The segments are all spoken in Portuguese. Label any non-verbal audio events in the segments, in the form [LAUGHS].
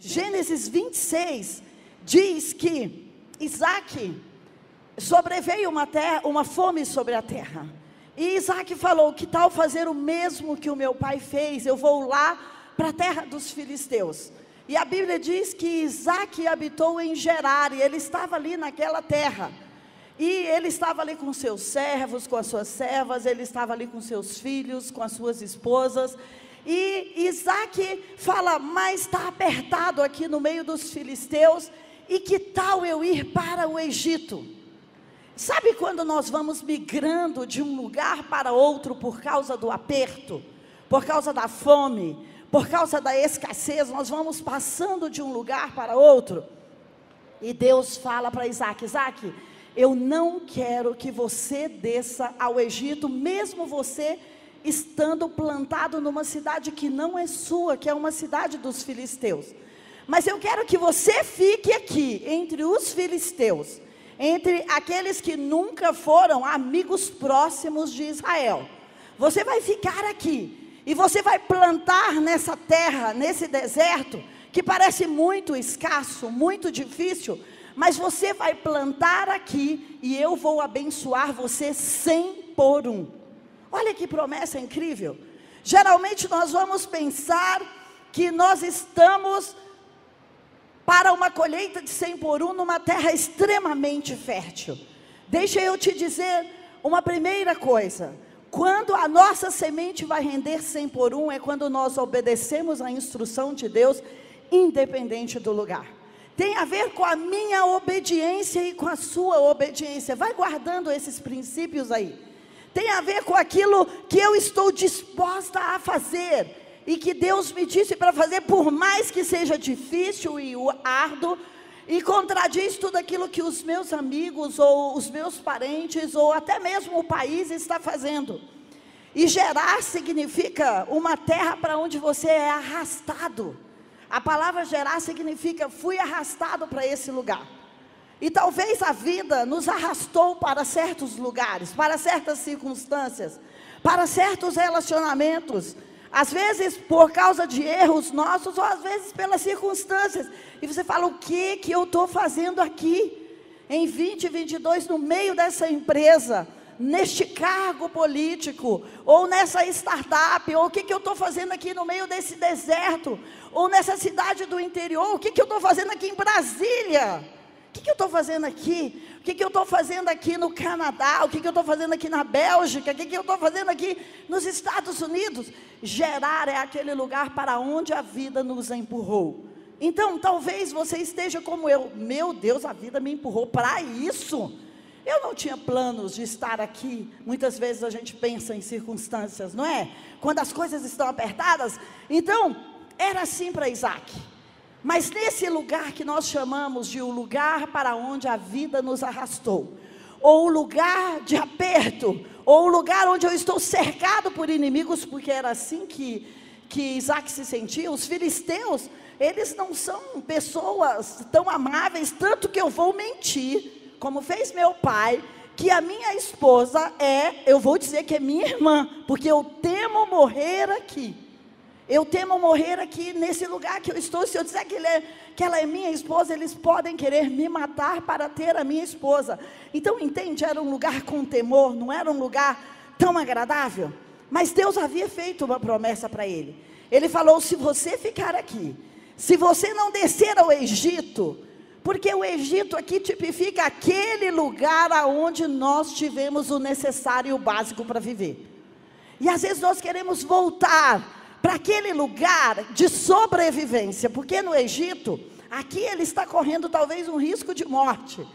Gênesis 26 diz que Isaac sobreveio uma, terra, uma fome sobre a terra. E Isaac falou: Que tal fazer o mesmo que o meu pai fez? Eu vou lá para a terra dos filisteus. E a Bíblia diz que Isaac habitou em Gerar, e ele estava ali naquela terra. E ele estava ali com seus servos, com as suas servas, ele estava ali com seus filhos, com as suas esposas. E Isaac fala: Mas está apertado aqui no meio dos filisteus, e que tal eu ir para o Egito? Sabe quando nós vamos migrando de um lugar para outro por causa do aperto, por causa da fome, por causa da escassez, nós vamos passando de um lugar para outro? E Deus fala para Isaac: Isaac, eu não quero que você desça ao Egito, mesmo você estando plantado numa cidade que não é sua, que é uma cidade dos filisteus. Mas eu quero que você fique aqui, entre os filisteus entre aqueles que nunca foram amigos próximos de Israel. Você vai ficar aqui e você vai plantar nessa terra, nesse deserto, que parece muito escasso, muito difícil, mas você vai plantar aqui e eu vou abençoar você cem por um. Olha que promessa incrível. Geralmente nós vamos pensar que nós estamos para uma colheita de 100 por um numa terra extremamente fértil. Deixa eu te dizer uma primeira coisa. Quando a nossa semente vai render 100 por um, é quando nós obedecemos a instrução de Deus, independente do lugar. Tem a ver com a minha obediência e com a sua obediência. Vai guardando esses princípios aí. Tem a ver com aquilo que eu estou disposta a fazer e que Deus me disse para fazer, por mais que seja difícil e árduo, e contradiz tudo aquilo que os meus amigos, ou os meus parentes, ou até mesmo o país está fazendo. E gerar significa uma terra para onde você é arrastado. A palavra gerar significa fui arrastado para esse lugar. E talvez a vida nos arrastou para certos lugares, para certas circunstâncias, para certos relacionamentos, às vezes por causa de erros nossos, ou às vezes pelas circunstâncias. E você fala: o que que eu estou fazendo aqui? Em 2022, no meio dessa empresa, neste cargo político, ou nessa startup, ou o que, que eu estou fazendo aqui no meio desse deserto, ou nessa cidade do interior, o que, que eu estou fazendo aqui em Brasília? O que, que eu estou fazendo aqui? O que, que eu estou fazendo aqui no Canadá? O que, que eu estou fazendo aqui na Bélgica? O que, que eu estou fazendo aqui nos Estados Unidos? Gerar é aquele lugar para onde a vida nos empurrou. Então, talvez você esteja como eu. Meu Deus, a vida me empurrou para isso. Eu não tinha planos de estar aqui. Muitas vezes a gente pensa em circunstâncias, não é? Quando as coisas estão apertadas. Então, era assim para Isaac. Mas nesse lugar que nós chamamos de o lugar para onde a vida nos arrastou, ou o lugar de aperto, ou o lugar onde eu estou cercado por inimigos, porque era assim que, que Isaac se sentia, os filisteus, eles não são pessoas tão amáveis, tanto que eu vou mentir, como fez meu pai, que a minha esposa é, eu vou dizer que é minha irmã, porque eu temo morrer aqui. Eu temo morrer aqui nesse lugar que eu estou. Se eu disser que, é, que ela é minha esposa, eles podem querer me matar para ter a minha esposa. Então, entende? Era um lugar com temor, não era um lugar tão agradável. Mas Deus havia feito uma promessa para ele. Ele falou: se você ficar aqui, se você não descer ao Egito, porque o Egito aqui tipifica aquele lugar aonde nós tivemos o necessário e o básico para viver. E às vezes nós queremos voltar para aquele lugar de sobrevivência, porque no Egito, aqui ele está correndo talvez um risco de morte.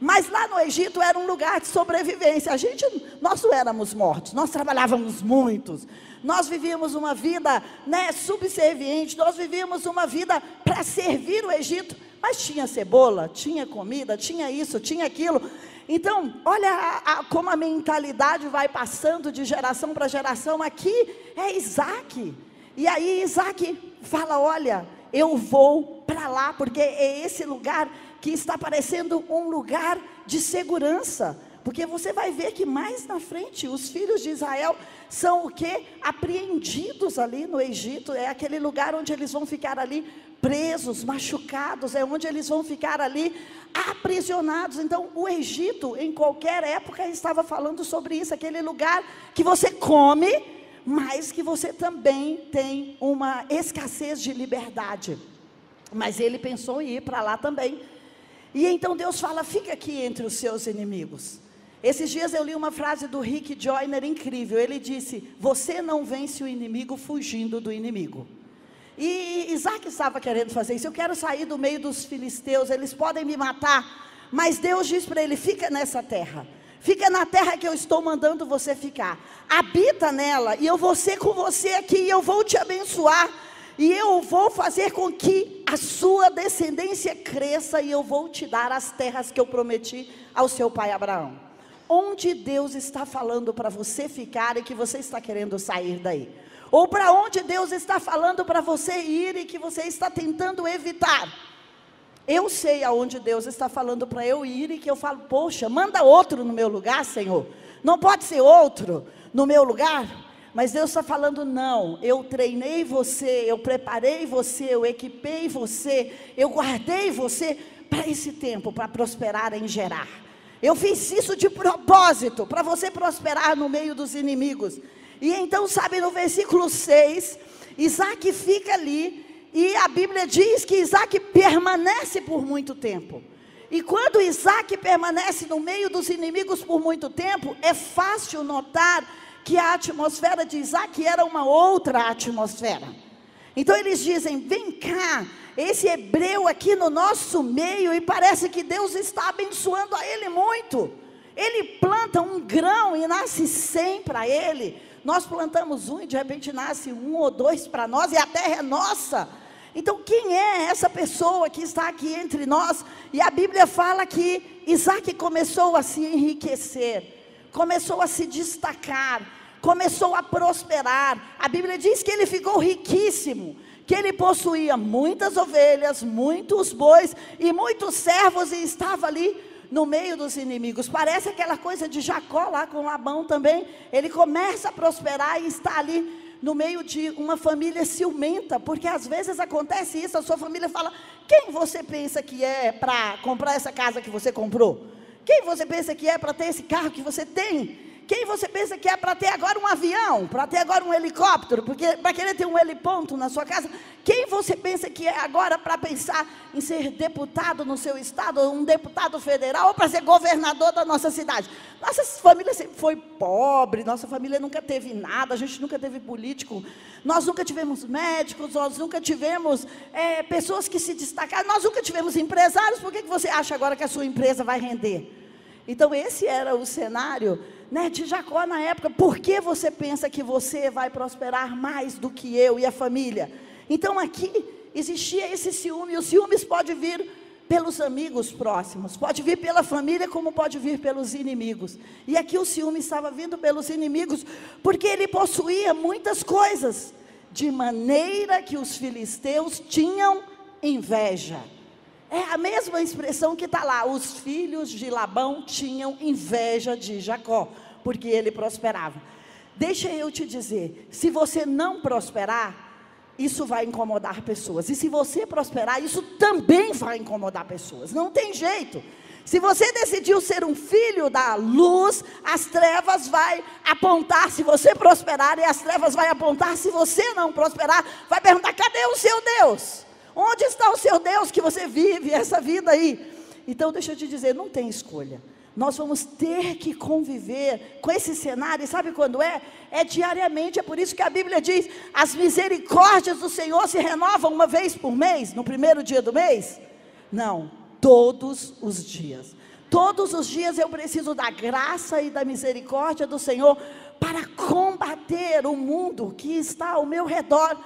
Mas lá no Egito era um lugar de sobrevivência. A gente, nós não éramos mortos, nós trabalhávamos muitos. Nós vivíamos uma vida, né, subserviente, nós vivíamos uma vida para servir o Egito, mas tinha cebola, tinha comida, tinha isso, tinha aquilo. Então, olha a, a, como a mentalidade vai passando de geração para geração. Aqui é Isaac. E aí Isaac fala: Olha, eu vou para lá, porque é esse lugar que está parecendo um lugar de segurança. Porque você vai ver que mais na frente os filhos de Israel são o que? Apreendidos ali no Egito. É aquele lugar onde eles vão ficar ali presos, machucados, é onde eles vão ficar ali aprisionados. Então, o Egito, em qualquer época, estava falando sobre isso, aquele lugar que você come, mas que você também tem uma escassez de liberdade. Mas ele pensou em ir para lá também. E então Deus fala: fica aqui entre os seus inimigos. Esses dias eu li uma frase do Rick Joyner incrível. Ele disse: Você não vence o inimigo fugindo do inimigo. E Isaac estava querendo fazer isso. Eu quero sair do meio dos filisteus, eles podem me matar. Mas Deus diz para ele: fica nessa terra. Fica na terra que eu estou mandando você ficar. Habita nela, e eu vou ser com você aqui, e eu vou te abençoar. E eu vou fazer com que a sua descendência cresça, e eu vou te dar as terras que eu prometi ao seu pai Abraão. Onde Deus está falando para você ficar e que você está querendo sair daí? Ou para onde Deus está falando para você ir e que você está tentando evitar. Eu sei aonde Deus está falando para eu ir e que eu falo, poxa, manda outro no meu lugar, Senhor. Não pode ser outro no meu lugar. Mas Deus está falando, não, eu treinei você, eu preparei você, eu equipei você, eu guardei você para esse tempo, para prosperar em gerar. Eu fiz isso de propósito, para você prosperar no meio dos inimigos. E então, sabe, no versículo 6, Isaac fica ali, e a Bíblia diz que Isaac permanece por muito tempo. E quando Isaac permanece no meio dos inimigos por muito tempo, é fácil notar que a atmosfera de Isaac era uma outra atmosfera. Então eles dizem: vem cá, esse hebreu aqui no nosso meio, e parece que Deus está abençoando a ele muito. Ele planta um grão e nasce cem para ele. Nós plantamos um e de repente nasce um ou dois para nós e a terra é nossa. Então, quem é essa pessoa que está aqui entre nós? E a Bíblia fala que Isaac começou a se enriquecer, começou a se destacar, começou a prosperar. A Bíblia diz que ele ficou riquíssimo, que ele possuía muitas ovelhas, muitos bois e muitos servos e estava ali no meio dos inimigos. Parece aquela coisa de Jacó lá com Labão também. Ele começa a prosperar e está ali no meio de uma família ciumenta, porque às vezes acontece isso, a sua família fala: "Quem você pensa que é para comprar essa casa que você comprou? Quem você pensa que é para ter esse carro que você tem?" Quem você pensa que é para ter agora um avião, para ter agora um helicóptero, porque para querer ter um heliponto na sua casa? Quem você pensa que é agora para pensar em ser deputado no seu estado, um deputado federal, ou para ser governador da nossa cidade? Nossa família sempre foi pobre, nossa família nunca teve nada, a gente nunca teve político, nós nunca tivemos médicos, nós nunca tivemos é, pessoas que se destacaram, nós nunca tivemos empresários, por que, que você acha agora que a sua empresa vai render? Então, esse era o cenário né, de Jacó na época. Por que você pensa que você vai prosperar mais do que eu e a família? Então, aqui existia esse ciúme. E o ciúmes pode vir pelos amigos próximos, pode vir pela família, como pode vir pelos inimigos. E aqui o ciúme estava vindo pelos inimigos, porque ele possuía muitas coisas, de maneira que os filisteus tinham inveja. É a mesma expressão que está lá. Os filhos de Labão tinham inveja de Jacó, porque ele prosperava. Deixa eu te dizer: se você não prosperar, isso vai incomodar pessoas. E se você prosperar, isso também vai incomodar pessoas. Não tem jeito. Se você decidiu ser um filho da luz, as trevas vai apontar se você prosperar e as trevas vai apontar se você não prosperar, vai perguntar: cadê o seu Deus? Onde está o seu Deus que você vive essa vida aí? Então, deixa eu te dizer, não tem escolha. Nós vamos ter que conviver com esse cenário, e sabe quando é? É diariamente, é por isso que a Bíblia diz: as misericórdias do Senhor se renovam uma vez por mês, no primeiro dia do mês? Não, todos os dias. Todos os dias eu preciso da graça e da misericórdia do Senhor para combater o mundo que está ao meu redor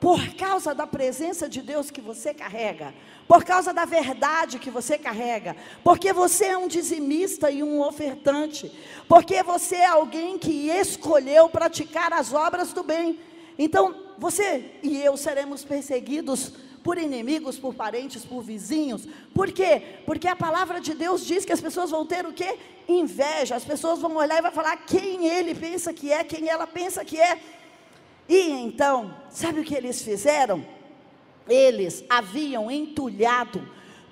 por causa da presença de Deus que você carrega, por causa da verdade que você carrega, porque você é um dizimista e um ofertante, porque você é alguém que escolheu praticar as obras do bem. Então, você e eu seremos perseguidos por inimigos, por parentes, por vizinhos. Por quê? Porque a palavra de Deus diz que as pessoas vão ter o quê? Inveja. As pessoas vão olhar e vão falar quem ele pensa que é, quem ela pensa que é. E então, sabe o que eles fizeram? Eles haviam entulhado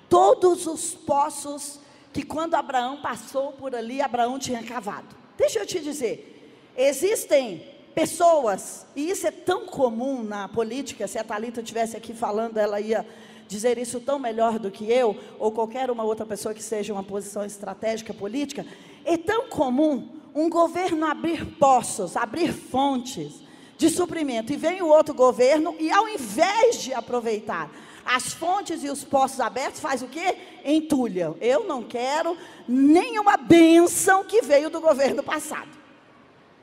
todos os poços que quando Abraão passou por ali, Abraão tinha cavado. Deixa eu te dizer, existem pessoas, e isso é tão comum na política, se a Talita estivesse aqui falando, ela ia dizer isso tão melhor do que eu, ou qualquer uma outra pessoa que seja uma posição estratégica política, é tão comum um governo abrir poços, abrir fontes de suprimento, e vem o outro governo, e ao invés de aproveitar as fontes e os poços abertos, faz o quê? Entulha. Eu não quero nenhuma bênção que veio do governo passado.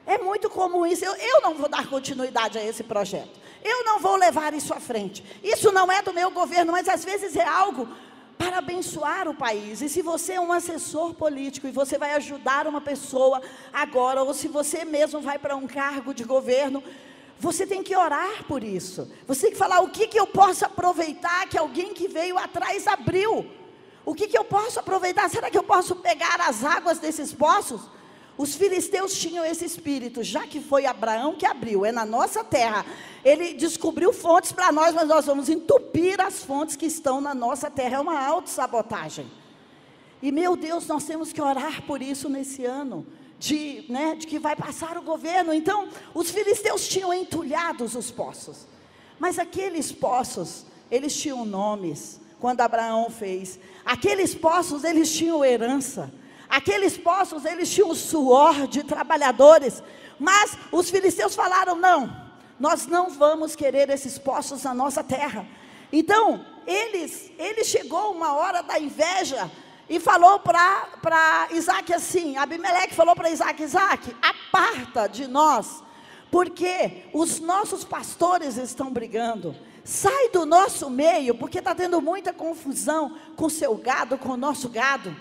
É muito comum isso. Eu, eu não vou dar continuidade a esse projeto. Eu não vou levar isso à frente. Isso não é do meu governo, mas às vezes é algo para abençoar o país. E se você é um assessor político e você vai ajudar uma pessoa agora, ou se você mesmo vai para um cargo de governo, você tem que orar por isso. Você tem que falar o que, que eu posso aproveitar que alguém que veio atrás abriu. O que, que eu posso aproveitar? Será que eu posso pegar as águas desses poços? Os filisteus tinham esse espírito, já que foi Abraão que abriu, é na nossa terra. Ele descobriu fontes para nós, mas nós vamos entupir as fontes que estão na nossa terra. É uma autossabotagem. E meu Deus, nós temos que orar por isso nesse ano. De, né, de que vai passar o governo. Então, os filisteus tinham entulhados os poços. Mas aqueles poços, eles tinham nomes, quando Abraão fez. Aqueles poços, eles tinham herança. Aqueles poços, eles tinham suor de trabalhadores, mas os filisteus falaram: não, nós não vamos querer esses poços na nossa terra. Então, eles, ele chegou uma hora da inveja e falou para Isaac assim: Abimeleque falou para Isaac: Isaac, aparta de nós, porque os nossos pastores estão brigando. Sai do nosso meio, porque está tendo muita confusão com seu gado, com o nosso gado.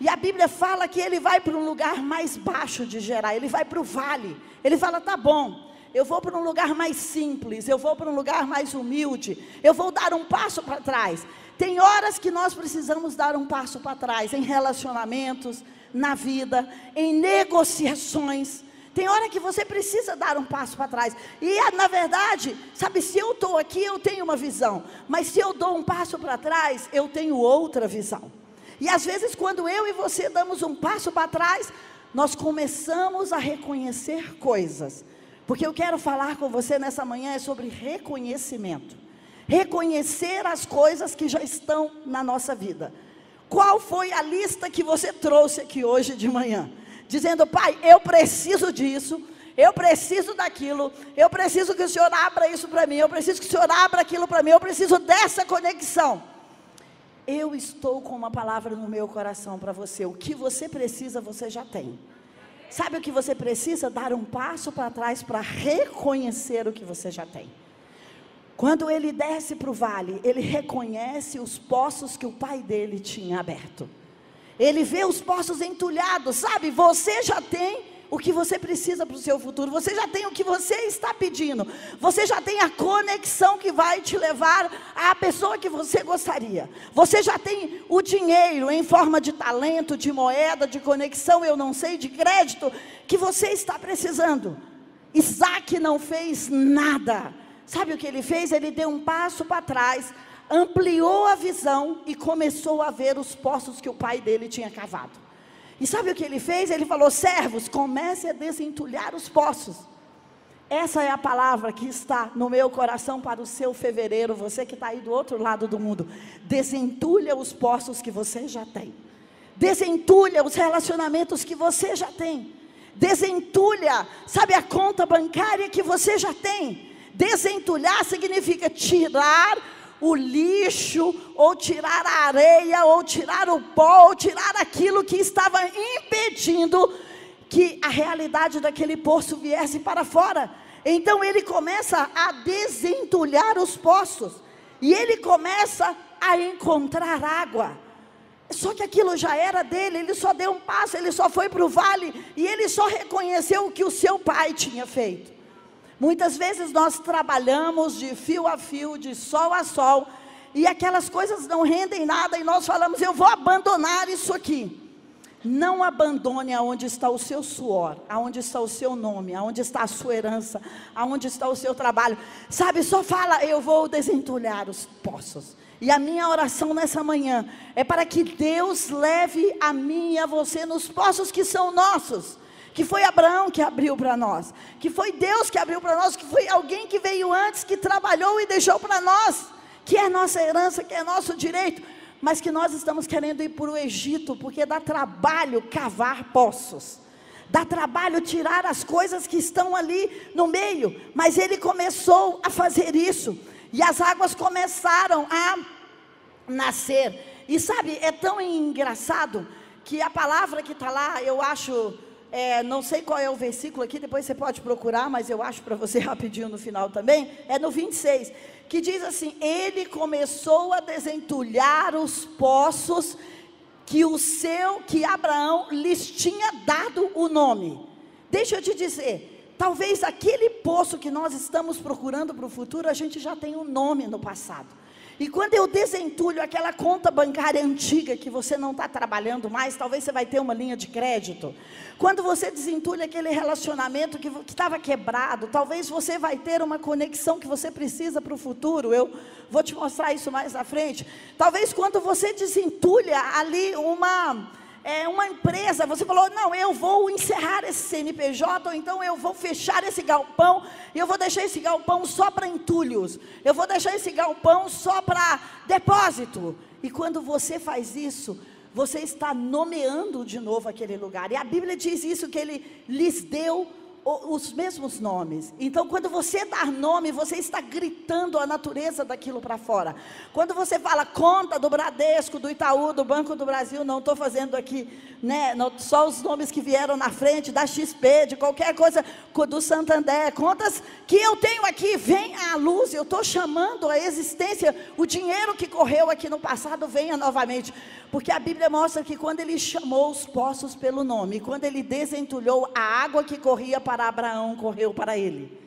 E a Bíblia fala que ele vai para um lugar mais baixo de Gerar, ele vai para o vale. Ele fala: tá bom, eu vou para um lugar mais simples, eu vou para um lugar mais humilde, eu vou dar um passo para trás. Tem horas que nós precisamos dar um passo para trás em relacionamentos, na vida, em negociações. Tem hora que você precisa dar um passo para trás. E na verdade, sabe, se eu estou aqui, eu tenho uma visão. Mas se eu dou um passo para trás, eu tenho outra visão. E às vezes, quando eu e você damos um passo para trás, nós começamos a reconhecer coisas. Porque eu quero falar com você nessa manhã é sobre reconhecimento. Reconhecer as coisas que já estão na nossa vida. Qual foi a lista que você trouxe aqui hoje de manhã? Dizendo, pai, eu preciso disso, eu preciso daquilo, eu preciso que o Senhor abra isso para mim, eu preciso que o Senhor abra aquilo para mim, eu preciso dessa conexão. Eu estou com uma palavra no meu coração para você. O que você precisa, você já tem. Sabe o que você precisa? Dar um passo para trás para reconhecer o que você já tem. Quando ele desce para o vale, ele reconhece os poços que o pai dele tinha aberto. Ele vê os poços entulhados, sabe? Você já tem o que você precisa para o seu futuro, você já tem o que você está pedindo, você já tem a conexão que vai te levar à pessoa que você gostaria, você já tem o dinheiro em forma de talento, de moeda, de conexão, eu não sei, de crédito, que você está precisando. Isaac não fez nada, sabe o que ele fez? Ele deu um passo para trás, ampliou a visão e começou a ver os poços que o pai dele tinha cavado. E sabe o que ele fez? Ele falou: servos, comece a desentulhar os poços. Essa é a palavra que está no meu coração para o seu fevereiro, você que está aí do outro lado do mundo. Desentulha os poços que você já tem. Desentulha os relacionamentos que você já tem. Desentulha, sabe, a conta bancária que você já tem. Desentulhar significa tirar o lixo, ou tirar a areia, ou tirar o pó, ou tirar aquilo que estava impedindo que a realidade daquele poço viesse para fora. Então ele começa a desentulhar os poços, e ele começa a encontrar água. Só que aquilo já era dele, ele só deu um passo, ele só foi para o vale, e ele só reconheceu o que o seu pai tinha feito. Muitas vezes nós trabalhamos de fio a fio, de sol a sol, e aquelas coisas não rendem nada, e nós falamos: eu vou abandonar isso aqui. Não abandone aonde está o seu suor, aonde está o seu nome, aonde está a sua herança, aonde está o seu trabalho. Sabe, só fala, eu vou desentulhar os poços. E a minha oração nessa manhã é para que Deus leve a mim e a você nos poços que são nossos. Que foi Abraão que abriu para nós, que foi Deus que abriu para nós, que foi alguém que veio antes, que trabalhou e deixou para nós. Que é nossa herança, que é nosso direito, mas que nós estamos querendo ir para o Egito, porque dá trabalho cavar poços, dá trabalho tirar as coisas que estão ali no meio, mas ele começou a fazer isso, e as águas começaram a nascer, e sabe, é tão engraçado que a palavra que está lá, eu acho é, não sei qual é o versículo aqui, depois você pode procurar, mas eu acho para você [LAUGHS] rapidinho no final também, é no 26 que diz assim: Ele começou a desentulhar os poços que o seu, que Abraão lhes tinha dado o nome. Deixa eu te dizer, talvez aquele poço que nós estamos procurando para o futuro, a gente já tem um nome no passado. E quando eu desentulho aquela conta bancária antiga que você não está trabalhando mais, talvez você vai ter uma linha de crédito. Quando você desentulha aquele relacionamento que estava quebrado, talvez você vai ter uma conexão que você precisa para o futuro. Eu vou te mostrar isso mais à frente. Talvez quando você desentulha ali uma é, uma empresa, você falou, não, eu vou encerrar esse CNPJ, ou então eu vou fechar esse galpão, e eu vou deixar esse galpão só para entulhos, eu vou deixar esse galpão só para depósito. E quando você faz isso, você está nomeando de novo aquele lugar. E a Bíblia diz isso, que ele lhes deu os mesmos nomes. Então, quando você dá nome, você está gritando a natureza daquilo para fora. Quando você fala conta do Bradesco, do Itaú, do Banco do Brasil, não estou fazendo aqui, né, só os nomes que vieram na frente, da XP, de qualquer coisa, do Santander, contas que eu tenho aqui, vem à luz, eu estou chamando a existência, o dinheiro que correu aqui no passado venha novamente. Porque a Bíblia mostra que quando ele chamou os poços pelo nome, quando ele desentulhou a água que corria para Abraão, correu para ele.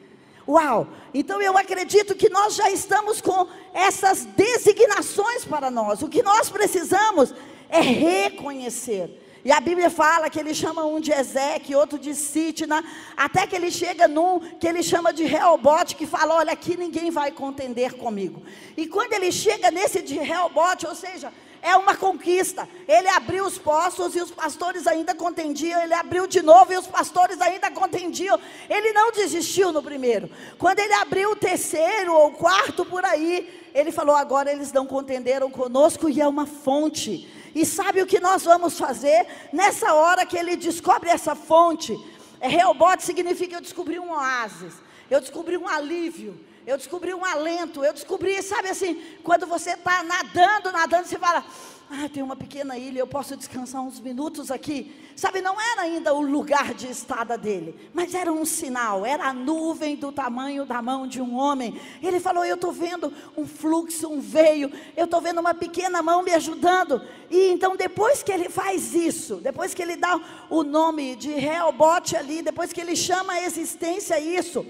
Uau! Então eu acredito que nós já estamos com essas designações para nós. O que nós precisamos é reconhecer. E a Bíblia fala que ele chama um de Ezequiel, outro de Sitna, até que ele chega num que ele chama de Reobote, que fala: Olha, aqui ninguém vai contender comigo. E quando ele chega nesse de Reobote, ou seja, é uma conquista. Ele abriu os poços e os pastores ainda contendiam. Ele abriu de novo e os pastores ainda contendiam. Ele não desistiu no primeiro. Quando ele abriu o terceiro ou quarto por aí, ele falou: agora eles não contenderam conosco e é uma fonte. E sabe o que nós vamos fazer? Nessa hora que ele descobre essa fonte, é, Reobote significa eu descobri um oásis, eu descobri um alívio, eu descobri um alento, eu descobri, sabe assim, quando você está nadando, nadando, você fala, ah, tem uma pequena ilha, eu posso descansar uns minutos aqui. Sabe, não era ainda o lugar de estada dele, mas era um sinal, era a nuvem do tamanho da mão de um homem. Ele falou: Eu estou vendo um fluxo, um veio, eu estou vendo uma pequena mão me ajudando. E então, depois que ele faz isso, depois que ele dá o nome de Reobote ali, depois que ele chama a existência isso,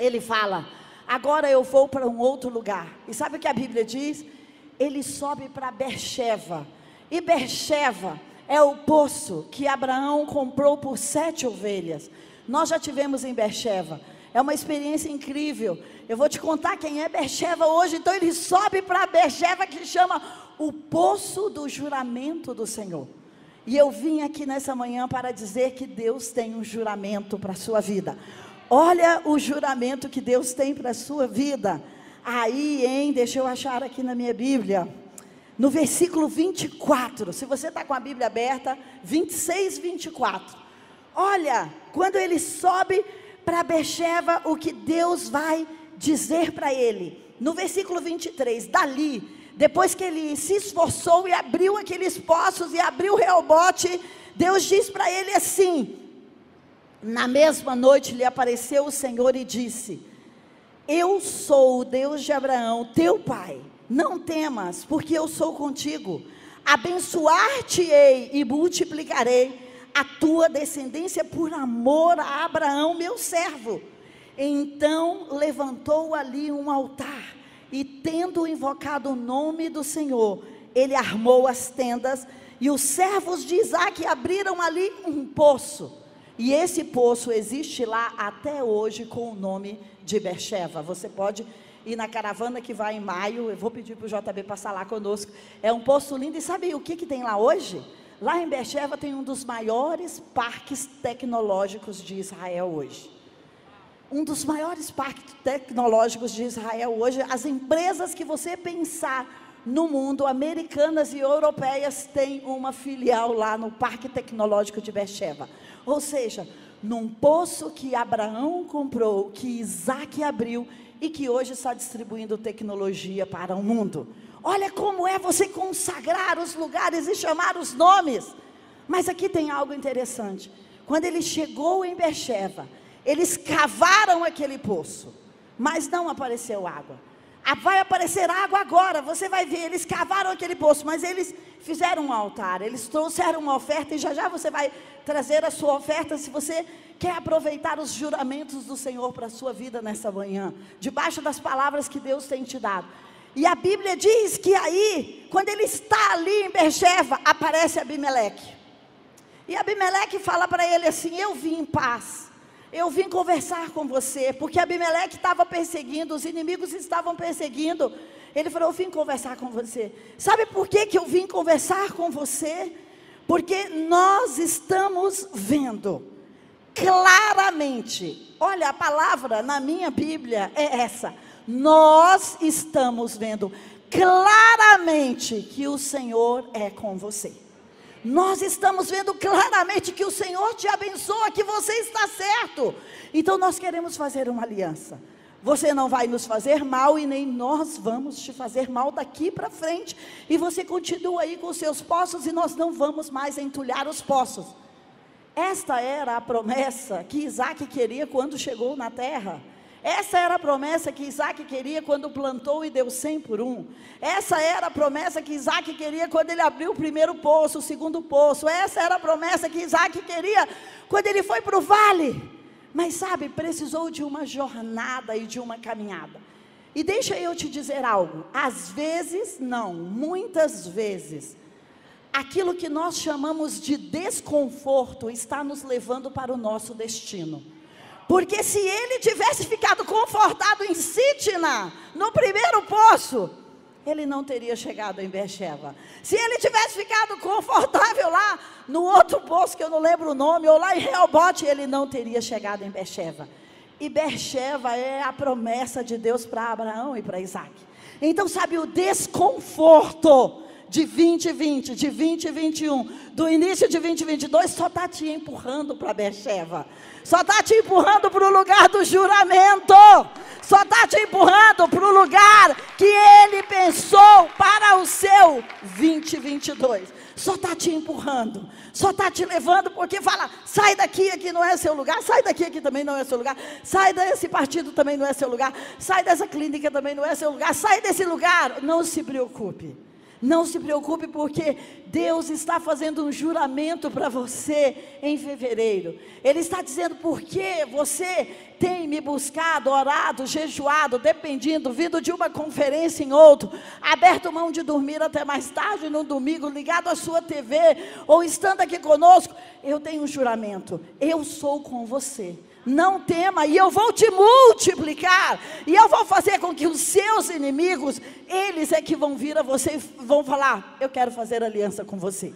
ele fala: agora eu vou para um outro lugar. E sabe o que a Bíblia diz? Ele sobe para Bercheva. E Bercheva é o poço que Abraão comprou por sete ovelhas. Nós já tivemos em Bercheva. É uma experiência incrível. Eu vou te contar quem é Bercheva hoje. Então ele sobe para Bercheva que chama o poço do juramento do Senhor. E eu vim aqui nessa manhã para dizer que Deus tem um juramento para a sua vida. Olha o juramento que Deus tem para a sua vida. Aí, hein, deixa eu achar aqui na minha Bíblia. No versículo 24, se você está com a Bíblia aberta, 26, 24. Olha, quando ele sobe para Becheva, o que Deus vai dizer para ele. No versículo 23, dali, depois que ele se esforçou e abriu aqueles poços e abriu o reobote, Deus diz para ele assim: na mesma noite lhe apareceu o Senhor e disse: Eu sou o Deus de Abraão, teu pai. Não temas, porque eu sou contigo. Abençoar-te-ei e multiplicarei a tua descendência por amor a Abraão, meu servo. Então levantou ali um altar E tendo invocado o nome do Senhor, ele armou as tendas e os servos de Isaac abriram ali um poço. E esse poço existe lá até hoje com o nome de Bercheva. Você pode ir na caravana que vai em maio. Eu vou pedir para o JB passar lá conosco. É um poço lindo. E sabe o que, que tem lá hoje? Lá em Bercheva tem um dos maiores parques tecnológicos de Israel hoje. Um dos maiores parques tecnológicos de Israel hoje. As empresas que você pensar no mundo, americanas e europeias, têm uma filial lá no Parque Tecnológico de Bercheva. Ou seja, num poço que Abraão comprou, que Isaac abriu e que hoje está distribuindo tecnologia para o mundo. Olha como é você consagrar os lugares e chamar os nomes. Mas aqui tem algo interessante. Quando ele chegou em Bercheva, eles cavaram aquele poço, mas não apareceu água. Ah, vai aparecer água agora, você vai ver. Eles cavaram aquele poço, mas eles fizeram um altar, eles trouxeram uma oferta, e já já você vai trazer a sua oferta se você quer aproveitar os juramentos do Senhor para a sua vida nessa manhã, debaixo das palavras que Deus tem te dado. E a Bíblia diz que aí, quando ele está ali em Bercheva, aparece Abimeleque. E Abimeleque fala para ele assim: Eu vim em paz eu vim conversar com você, porque Abimeleque estava perseguindo, os inimigos estavam perseguindo. Ele falou: Eu vim conversar com você. Sabe por que, que eu vim conversar com você? Porque nós estamos vendo claramente. Olha, a palavra na minha Bíblia é essa. Nós estamos vendo claramente que o Senhor é com você nós estamos vendo claramente que o Senhor te abençoa, que você está certo. Então nós queremos fazer uma aliança. Você não vai nos fazer mal e nem nós vamos te fazer mal daqui para frente. E você continua aí com os seus poços e nós não vamos mais entulhar os poços. Esta era a promessa que Isaac queria quando chegou na terra. Essa era a promessa que Isaac queria quando plantou e deu cem por um. Essa era a promessa que Isaac queria quando ele abriu o primeiro poço, o segundo poço. Essa era a promessa que Isaac queria quando ele foi para o vale. Mas sabe, precisou de uma jornada e de uma caminhada. E deixa eu te dizer algo. Às vezes, não, muitas vezes, aquilo que nós chamamos de desconforto está nos levando para o nosso destino. Porque se ele tivesse ficado confortado em Sitna, no primeiro poço, ele não teria chegado em Beersheba. Se ele tivesse ficado confortável lá no outro poço, que eu não lembro o nome, ou lá em Reobote, ele não teria chegado em Beersheba. E Beersheba é a promessa de Deus para Abraão e para Isaac. Então, sabe, o desconforto de 2020, de 2021, do início de 2022, só está te empurrando para Beersheba. Só está te empurrando para o lugar do juramento. Só está te empurrando para o lugar que ele pensou para o seu 2022. Só está te empurrando, só está te levando, porque fala: sai daqui, aqui não é seu lugar, sai daqui, aqui também não é seu lugar, sai desse partido também não é seu lugar, sai dessa clínica também não é seu lugar, sai desse lugar. Não se preocupe. Não se preocupe, porque Deus está fazendo um juramento para você em fevereiro. Ele está dizendo: porque você tem me buscado, orado, jejuado, dependindo, vindo de uma conferência em outro, aberto mão de dormir até mais tarde no domingo, ligado à sua TV, ou estando aqui conosco, eu tenho um juramento: eu sou com você não tema, e eu vou te multiplicar, e eu vou fazer com que os seus inimigos, eles é que vão vir a você e vão falar: Eu quero fazer aliança com você.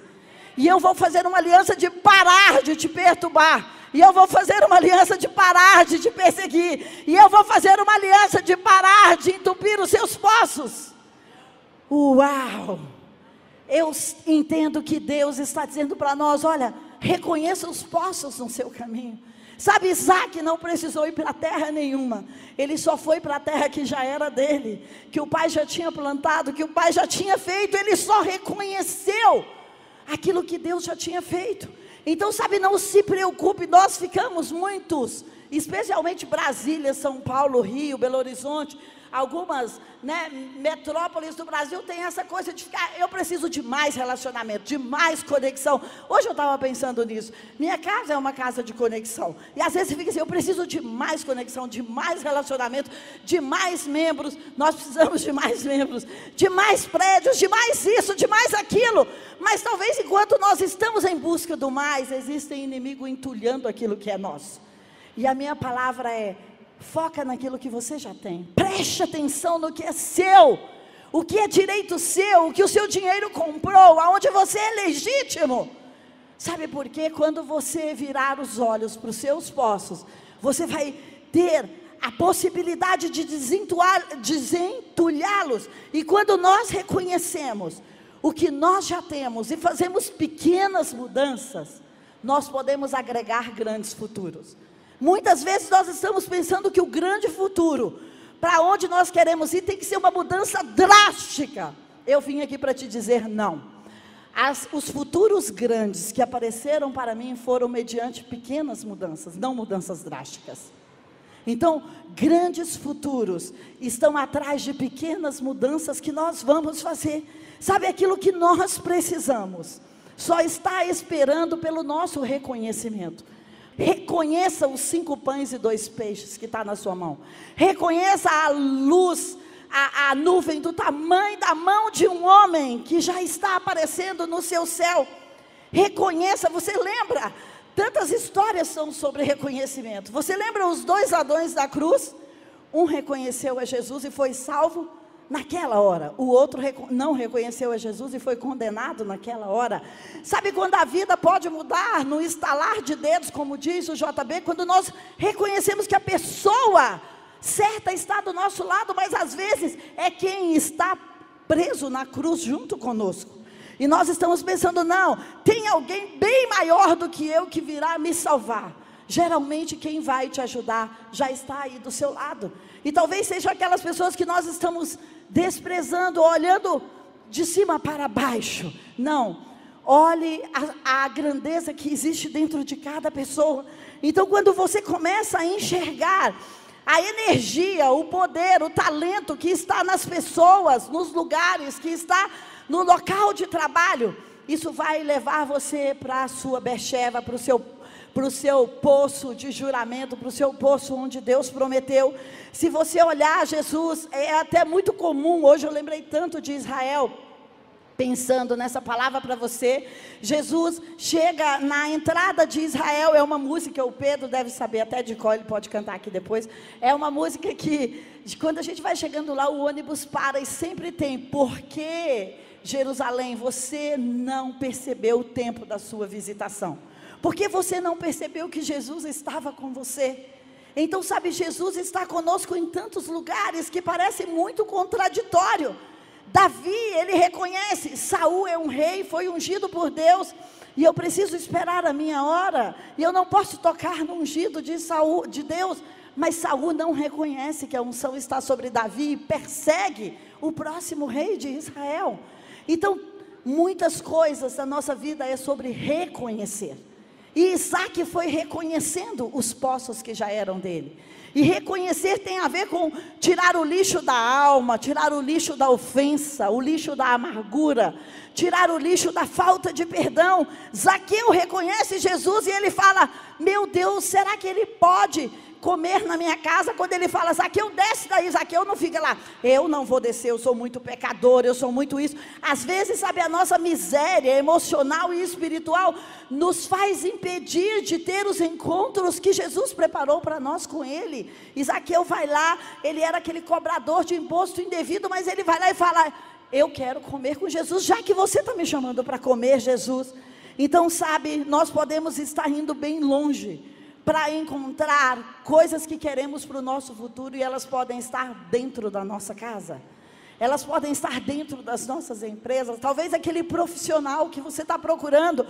E eu vou fazer uma aliança de parar de te perturbar. E eu vou fazer uma aliança de parar de te perseguir. E eu vou fazer uma aliança de parar de entupir os seus poços. Uau! Eu entendo que Deus está dizendo para nós: olha, reconheça os poços no seu caminho. Sabe, Isaac não precisou ir para terra nenhuma. Ele só foi para a terra que já era dele, que o pai já tinha plantado, que o pai já tinha feito. Ele só reconheceu aquilo que Deus já tinha feito. Então, sabe, não se preocupe, nós ficamos muitos, especialmente Brasília, São Paulo, Rio, Belo Horizonte, algumas né, metrópoles do Brasil têm essa coisa de ficar, eu preciso de mais relacionamento, de mais conexão. Hoje eu estava pensando nisso. Minha casa é uma casa de conexão. E às vezes fica assim, eu preciso de mais conexão, de mais relacionamento, de mais membros. Nós precisamos de mais membros, de mais prédios, de mais isso, de mais aquilo. Mas talvez enquanto nós estamos em busca do mais, existe inimigo entulhando aquilo que é nosso. E a minha palavra é: foca naquilo que você já tem. Preste atenção no que é seu. O que é direito seu, o que o seu dinheiro comprou, aonde você é legítimo. Sabe por quê? Quando você virar os olhos para os seus poços, você vai ter a possibilidade de desentulhá-los. E quando nós reconhecemos o que nós já temos e fazemos pequenas mudanças, nós podemos agregar grandes futuros. Muitas vezes nós estamos pensando que o grande futuro, para onde nós queremos ir, tem que ser uma mudança drástica. Eu vim aqui para te dizer não. As, os futuros grandes que apareceram para mim foram mediante pequenas mudanças, não mudanças drásticas. Então, grandes futuros estão atrás de pequenas mudanças que nós vamos fazer. Sabe aquilo que nós precisamos? Só está esperando pelo nosso reconhecimento. Reconheça os cinco pães e dois peixes que está na sua mão. Reconheça a luz, a, a nuvem do tamanho da mão de um homem que já está aparecendo no seu céu. Reconheça, você lembra? Tantas histórias são sobre reconhecimento. Você lembra os dois ladrões da cruz? Um reconheceu a Jesus e foi salvo naquela hora. O outro não reconheceu a Jesus e foi condenado naquela hora. Sabe quando a vida pode mudar no estalar de dedos, como diz o JB, quando nós reconhecemos que a pessoa certa está do nosso lado, mas às vezes é quem está preso na cruz junto conosco. E nós estamos pensando, não, tem alguém bem maior do que eu que virá me salvar. Geralmente quem vai te ajudar já está aí do seu lado. E talvez sejam aquelas pessoas que nós estamos desprezando, olhando de cima para baixo. Não. Olhe a, a, grandeza que existe dentro de cada pessoa. Então, quando você começa a enxergar a energia, o poder, o talento que está nas pessoas, nos lugares, que está no local de trabalho, isso vai levar você para a sua Becheva, para o seu para o seu poço de juramento, para o seu poço onde Deus prometeu. Se você olhar Jesus, é até muito comum, hoje eu lembrei tanto de Israel, pensando nessa palavra para você. Jesus chega na entrada de Israel, é uma música, o Pedro deve saber até de qual ele pode cantar aqui depois. É uma música que, quando a gente vai chegando lá, o ônibus para e sempre tem, porque Jerusalém, você não percebeu o tempo da sua visitação. Porque você não percebeu que Jesus estava com você. Então, sabe, Jesus está conosco em tantos lugares que parece muito contraditório. Davi, ele reconhece, Saul é um rei, foi ungido por Deus, e eu preciso esperar a minha hora, e eu não posso tocar no ungido de Saul, de Deus, mas Saul não reconhece que a unção está sobre Davi e persegue o próximo rei de Israel. Então, muitas coisas da nossa vida é sobre reconhecer. E Isaac foi reconhecendo os poços que já eram dele. E reconhecer tem a ver com tirar o lixo da alma, tirar o lixo da ofensa, o lixo da amargura, tirar o lixo da falta de perdão. Zaqueu reconhece Jesus e ele fala: Meu Deus, será que ele pode comer na minha casa, quando ele fala, Zaqueu, desce daí, Zaqueu não fica lá, eu não vou descer, eu sou muito pecador, eu sou muito isso. Às vezes, sabe, a nossa miséria emocional e espiritual nos faz impedir de ter os encontros que Jesus preparou para nós com ele. Zaqueu vai lá, ele era aquele cobrador de imposto indevido, mas ele vai lá e fala: Eu quero comer com Jesus, já que você está me chamando para comer, Jesus. Então, sabe, nós podemos estar indo bem longe para encontrar coisas que queremos para o nosso futuro e elas podem estar dentro da nossa casa. Elas podem estar dentro das nossas empresas. Talvez aquele profissional que você está procurando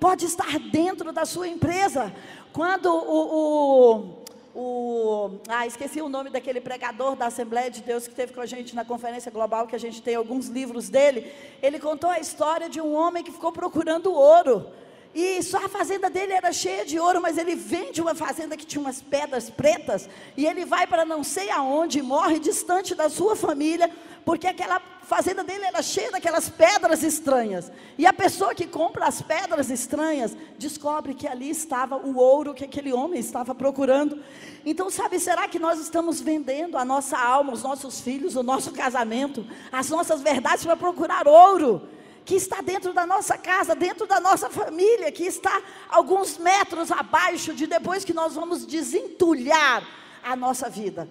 pode estar dentro da sua empresa. Quando o, o, o, ah, esqueci o nome daquele pregador da Assembleia de Deus que teve com a gente na conferência global, que a gente tem alguns livros dele. Ele contou a história de um homem que ficou procurando ouro. E só a fazenda dele era cheia de ouro, mas ele vende uma fazenda que tinha umas pedras pretas, e ele vai para não sei aonde, morre distante da sua família, porque aquela fazenda dele era cheia daquelas pedras estranhas. E a pessoa que compra as pedras estranhas descobre que ali estava o ouro que aquele homem estava procurando. Então, sabe, será que nós estamos vendendo a nossa alma, os nossos filhos, o nosso casamento, as nossas verdades para procurar ouro? Que está dentro da nossa casa, dentro da nossa família, que está alguns metros abaixo de depois que nós vamos desentulhar a nossa vida.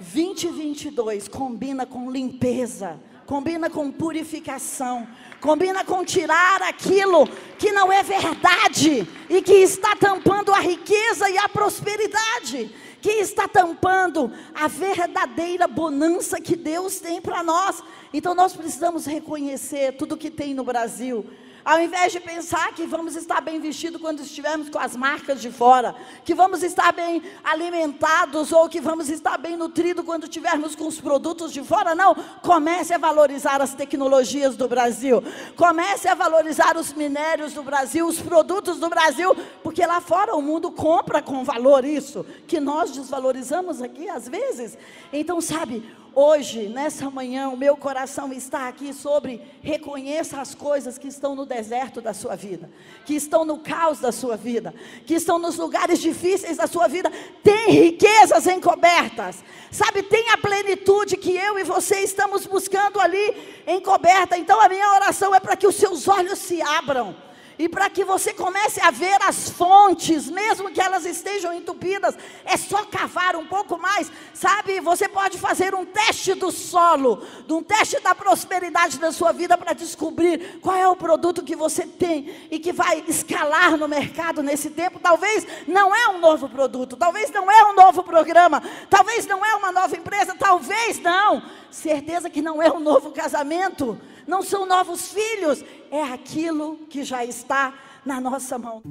2022 combina com limpeza, combina com purificação, combina com tirar aquilo que não é verdade e que está tampando a riqueza e a prosperidade que está tampando a verdadeira bonança que Deus tem para nós. Então nós precisamos reconhecer tudo que tem no Brasil. Ao invés de pensar que vamos estar bem vestidos quando estivermos com as marcas de fora, que vamos estar bem alimentados ou que vamos estar bem nutridos quando estivermos com os produtos de fora, não. Comece a valorizar as tecnologias do Brasil, comece a valorizar os minérios do Brasil, os produtos do Brasil, porque lá fora o mundo compra com valor isso, que nós desvalorizamos aqui às vezes. Então, sabe, Hoje, nessa manhã, o meu coração está aqui sobre reconheça as coisas que estão no deserto da sua vida, que estão no caos da sua vida, que estão nos lugares difíceis da sua vida. Tem riquezas encobertas, sabe? Tem a plenitude que eu e você estamos buscando ali encoberta. Então, a minha oração é para que os seus olhos se abram e para que você comece a ver as fontes, mesmo que elas estejam entupidas, é só cavar um pouco mais, sabe? Você pode fazer um teste do solo, um teste da prosperidade da sua vida para descobrir qual é o produto que você tem e que vai escalar no mercado nesse tempo. Talvez não é um novo produto, talvez não é um novo programa, talvez não é uma nova empresa, talvez não. Certeza que não é um novo casamento não são novos filhos, é aquilo que já está na nossa mão.